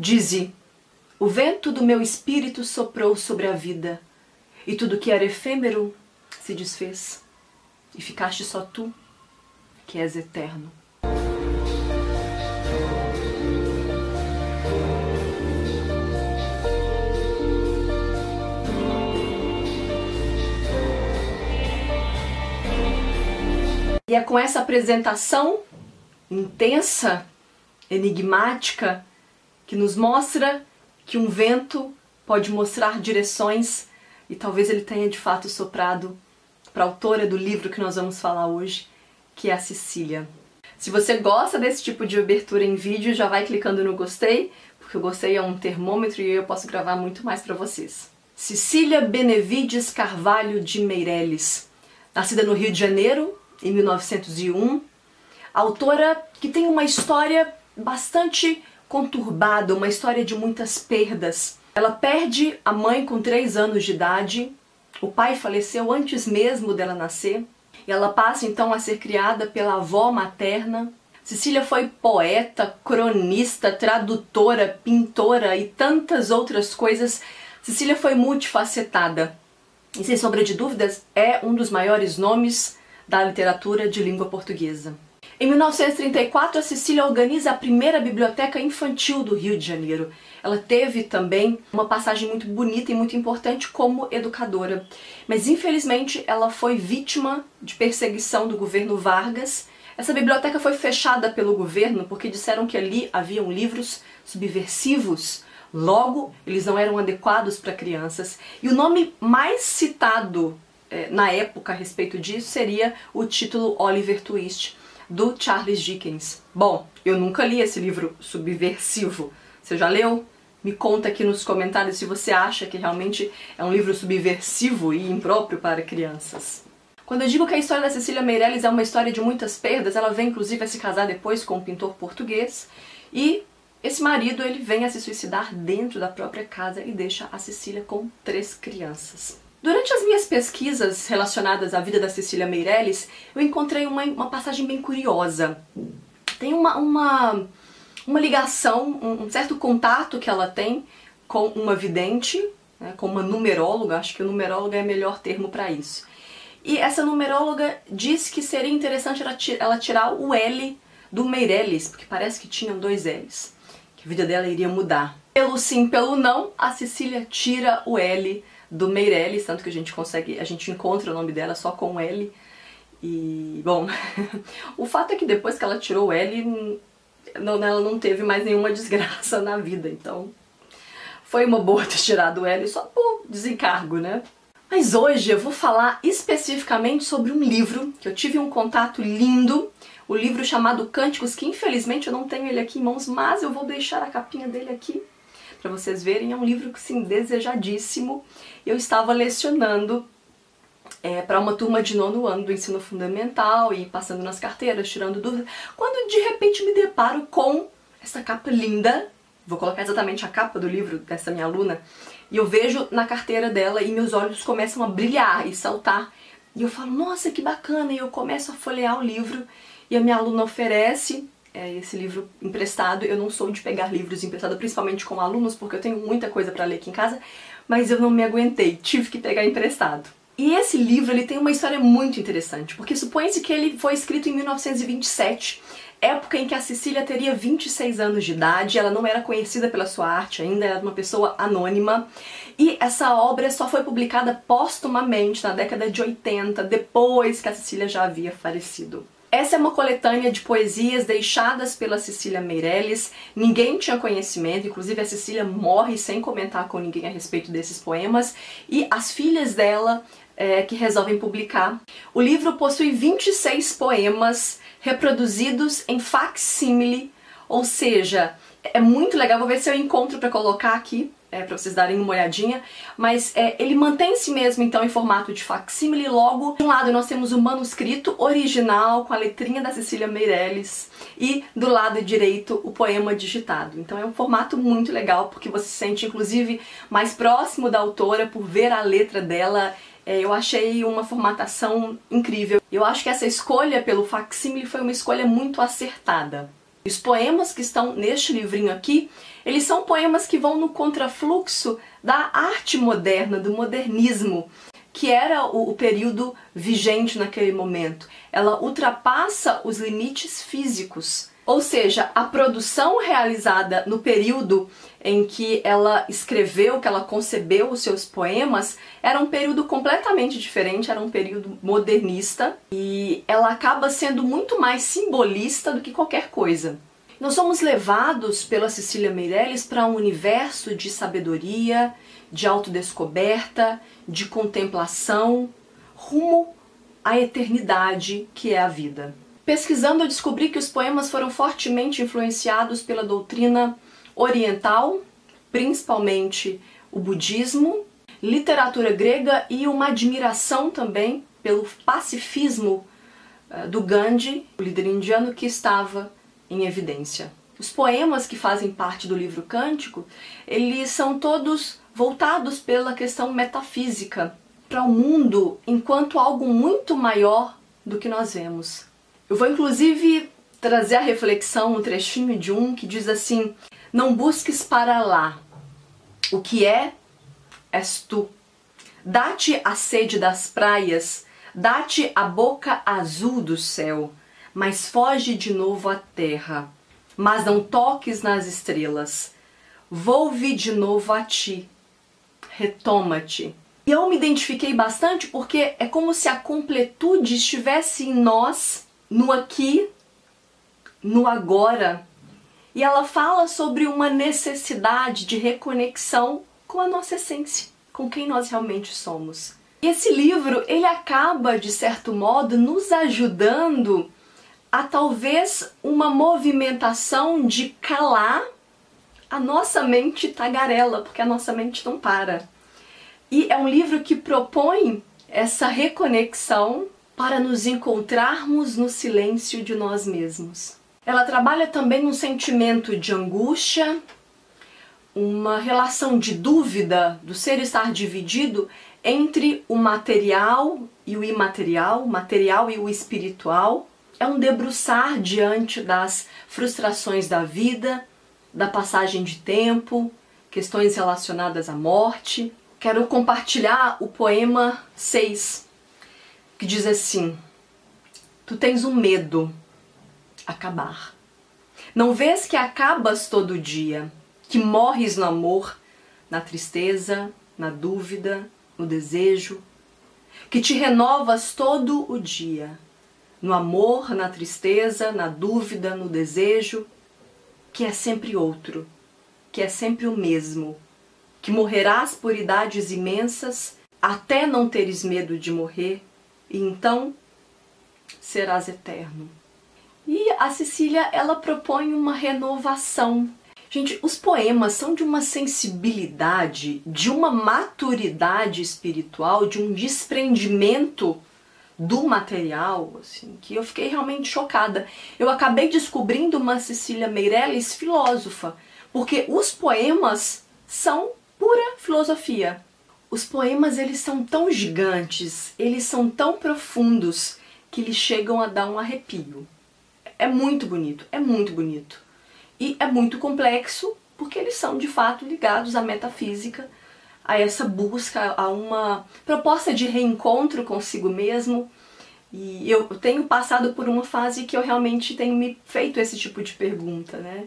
Dize: O vento do meu espírito soprou sobre a vida, e tudo que era efêmero se desfez, e ficaste só tu, que és eterno. E é com essa apresentação intensa, enigmática, que nos mostra que um vento pode mostrar direções e talvez ele tenha de fato soprado para a autora do livro que nós vamos falar hoje, que é a Cecília. Se você gosta desse tipo de abertura em vídeo, já vai clicando no gostei, porque o gostei é um termômetro e eu posso gravar muito mais para vocês. Cecília Benevides Carvalho de Meireles, nascida no Rio de Janeiro em 1901, autora que tem uma história bastante conturbada, uma história de muitas perdas. Ela perde a mãe com 3 anos de idade, o pai faleceu antes mesmo dela nascer, e ela passa então a ser criada pela avó materna. Cecília foi poeta, cronista, tradutora, pintora e tantas outras coisas. Cecília foi multifacetada e, sem sombra de dúvidas, é um dos maiores nomes da literatura de língua portuguesa. Em 1934, a Cecília organiza a primeira biblioteca infantil do Rio de Janeiro. Ela teve também uma passagem muito bonita e muito importante como educadora. Mas infelizmente ela foi vítima de perseguição do governo Vargas. Essa biblioteca foi fechada pelo governo porque disseram que ali haviam livros subversivos. Logo, eles não eram adequados para crianças. E o nome mais citado é, na época a respeito disso seria o título Oliver Twist, do Charles Dickens. Bom, eu nunca li esse livro subversivo. Você já leu? Me conta aqui nos comentários se você acha que realmente é um livro subversivo e impróprio para crianças. Quando eu digo que a história da Cecília Meirelles é uma história de muitas perdas, ela vem inclusive a se casar depois com um pintor português e esse marido ele vem a se suicidar dentro da própria casa e deixa a Cecília com três crianças. Durante as minhas pesquisas relacionadas à vida da Cecília Meirelles, eu encontrei uma, uma passagem bem curiosa. Tem uma, uma, uma ligação, um, certo contato que ela tem com uma vidente, né, com uma numeróloga, acho que o numeróloga é o melhor termo para isso. E essa numeróloga diz que seria interessante ela, ela tirar o L do Meirelles, porque parece que tinham dois L's, que a vida dela iria mudar. Pelo sim, pelo não, a Cecília tira o L do Meirelles, tanto que a gente consegue, a gente encontra o nome dela só com L. E, bom, o fato é que depois que ela tirou o L, não, ela não teve mais nenhuma desgraça na vida, então foi uma boa ter tirado o L só por desencargo, né? Mas hoje eu vou falar especificamente sobre um livro que eu tive um contato lindo, o livro chamado Cânticos, que infelizmente eu não tenho ele aqui em mãos, mas eu vou deixar a capinha dele aqui para vocês verem, é um livro que sim, desejadíssimo. Eu estava lecionando é, para uma turma de nono ano do ensino fundamental e passando nas carteiras, tirando dúvidas, quando de repente me deparo com essa capa linda, vou colocar exatamente a capa do livro dessa minha aluna, e eu vejo na carteira dela e meus olhos começam a brilhar e saltar. E eu falo, nossa, que bacana! E eu começo a folhear o livro e a minha aluna oferece é, esse livro emprestado. Eu não sou de pegar livros emprestados, principalmente com alunos, porque eu tenho muita coisa para ler aqui em casa, mas eu não me aguentei, tive que pegar emprestado. E esse livro ele tem uma história muito interessante, porque supõe-se que ele foi escrito em 1927, época em que a Cecília teria 26 anos de idade, ela não era conhecida pela sua arte ainda, era uma pessoa anônima, e essa obra só foi publicada póstumamente na década de 80, depois que a Cecília já havia falecido. Essa é uma coletânea de poesias deixadas pela Cecília Meirelles. Ninguém tinha conhecimento, inclusive a Cecília morre sem comentar com ninguém a respeito desses poemas. E as filhas dela é, que resolvem publicar. O livro possui 26 poemas reproduzidos em facsímile, ou seja, é muito legal. Vou ver se eu encontro para colocar aqui é, para vocês darem uma olhadinha, mas é, ele mantém-se mesmo então em formato de facsímile, logo de um lado nós temos o manuscrito original com a letrinha da Cecília Meirelles e do lado direito o poema digitado. Então é um formato muito legal porque você se sente inclusive mais próximo da autora por ver a letra dela é, eu achei uma formatação incrível. Eu acho que essa escolha pelo facsímile foi uma escolha muito acertada. Os poemas que estão neste livrinho aqui, eles são poemas que vão no contrafluxo da arte moderna, do modernismo, que era o, o período vigente naquele momento. Ela ultrapassa os limites físicos. Ou seja, a produção realizada no período em que ela escreveu, que ela concebeu os seus poemas, era um período completamente diferente, era um período modernista e ela acaba sendo muito mais simbolista do que qualquer coisa. Nós somos levados pela Cecília Meirelles para um universo de sabedoria, de autodescoberta, de contemplação, rumo à eternidade que é a vida. Pesquisando, eu descobri que os poemas foram fortemente influenciados pela doutrina oriental, principalmente o budismo, literatura grega e uma admiração também pelo pacifismo uh, do Gandhi, o líder indiano que estava em evidência. Os poemas que fazem parte do livro Cântico, eles são todos voltados pela questão metafísica, para o mundo enquanto algo muito maior do que nós vemos. Eu vou inclusive trazer a reflexão, um trechinho de um que diz assim: Não busques para lá. O que é, és tu. Dá-te a sede das praias, dá-te a boca azul do céu, mas foge de novo à terra. Mas não toques nas estrelas. Volve de novo a ti. Retoma-te. E eu me identifiquei bastante porque é como se a completude estivesse em nós, no aqui, no agora. E ela fala sobre uma necessidade de reconexão com a nossa essência, com quem nós realmente somos. E esse livro, ele acaba de certo modo nos ajudando a talvez uma movimentação de calar a nossa mente tagarela, porque a nossa mente não para. E é um livro que propõe essa reconexão para nos encontrarmos no silêncio de nós mesmos. Ela trabalha também um sentimento de angústia, uma relação de dúvida do ser estar dividido entre o material e o imaterial, o material e o espiritual. É um debruçar diante das frustrações da vida, da passagem de tempo, questões relacionadas à morte, quero compartilhar o poema 6, que diz assim: Tu tens um medo acabar. Não vês que acabas todo dia, que morres no amor, na tristeza, na dúvida, no desejo, que te renovas todo o dia, no amor, na tristeza, na dúvida, no desejo, que é sempre outro, que é sempre o mesmo que morrerás por idades imensas, até não teres medo de morrer, e então serás eterno. E a Cecília, ela propõe uma renovação. Gente, os poemas são de uma sensibilidade, de uma maturidade espiritual, de um desprendimento do material, assim, que eu fiquei realmente chocada. Eu acabei descobrindo uma Cecília Meirelles filósofa, porque os poemas são pura filosofia. Os poemas eles são tão gigantes, eles são tão profundos que eles chegam a dar um arrepio. É muito bonito, é muito bonito. E é muito complexo porque eles são de fato ligados à metafísica, a essa busca, a uma proposta de reencontro consigo mesmo. E eu tenho passado por uma fase que eu realmente tenho me feito esse tipo de pergunta, né?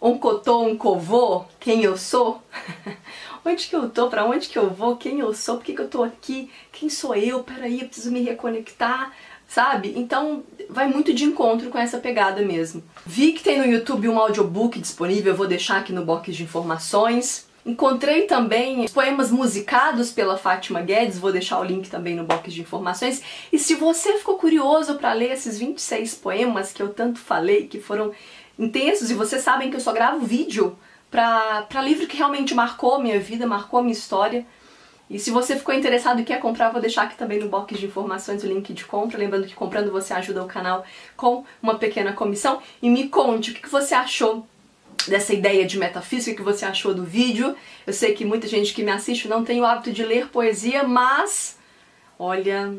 Um cotô, um covô, quem eu sou? onde que eu tô? Para onde que eu vou? Quem eu sou? Por que, que eu tô aqui? Quem sou eu? Peraí, eu preciso me reconectar, sabe? Então vai muito de encontro com essa pegada mesmo. Vi que tem no YouTube um audiobook disponível, eu vou deixar aqui no box de informações. Encontrei também poemas musicados pela Fátima Guedes, vou deixar o link também no box de informações. E se você ficou curioso para ler esses 26 poemas que eu tanto falei, que foram intensos, e vocês sabem que eu só gravo vídeo para livro que realmente marcou a minha vida, marcou a minha história. E se você ficou interessado e quer comprar, vou deixar aqui também no box de informações o link de compra. Lembrando que comprando você ajuda o canal com uma pequena comissão. E me conte o que você achou dessa ideia de metafísica, o que você achou do vídeo. Eu sei que muita gente que me assiste não tem o hábito de ler poesia, mas olha,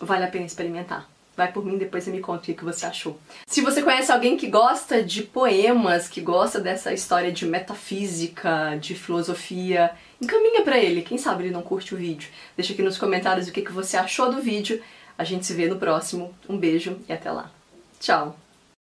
vale a pena experimentar. Vai por mim, depois você me conta o que você achou. Se você conhece alguém que gosta de poemas, que gosta dessa história de metafísica, de filosofia, encaminha para ele. Quem sabe ele não curte o vídeo. Deixa aqui nos comentários o que você achou do vídeo. A gente se vê no próximo. Um beijo e até lá. Tchau!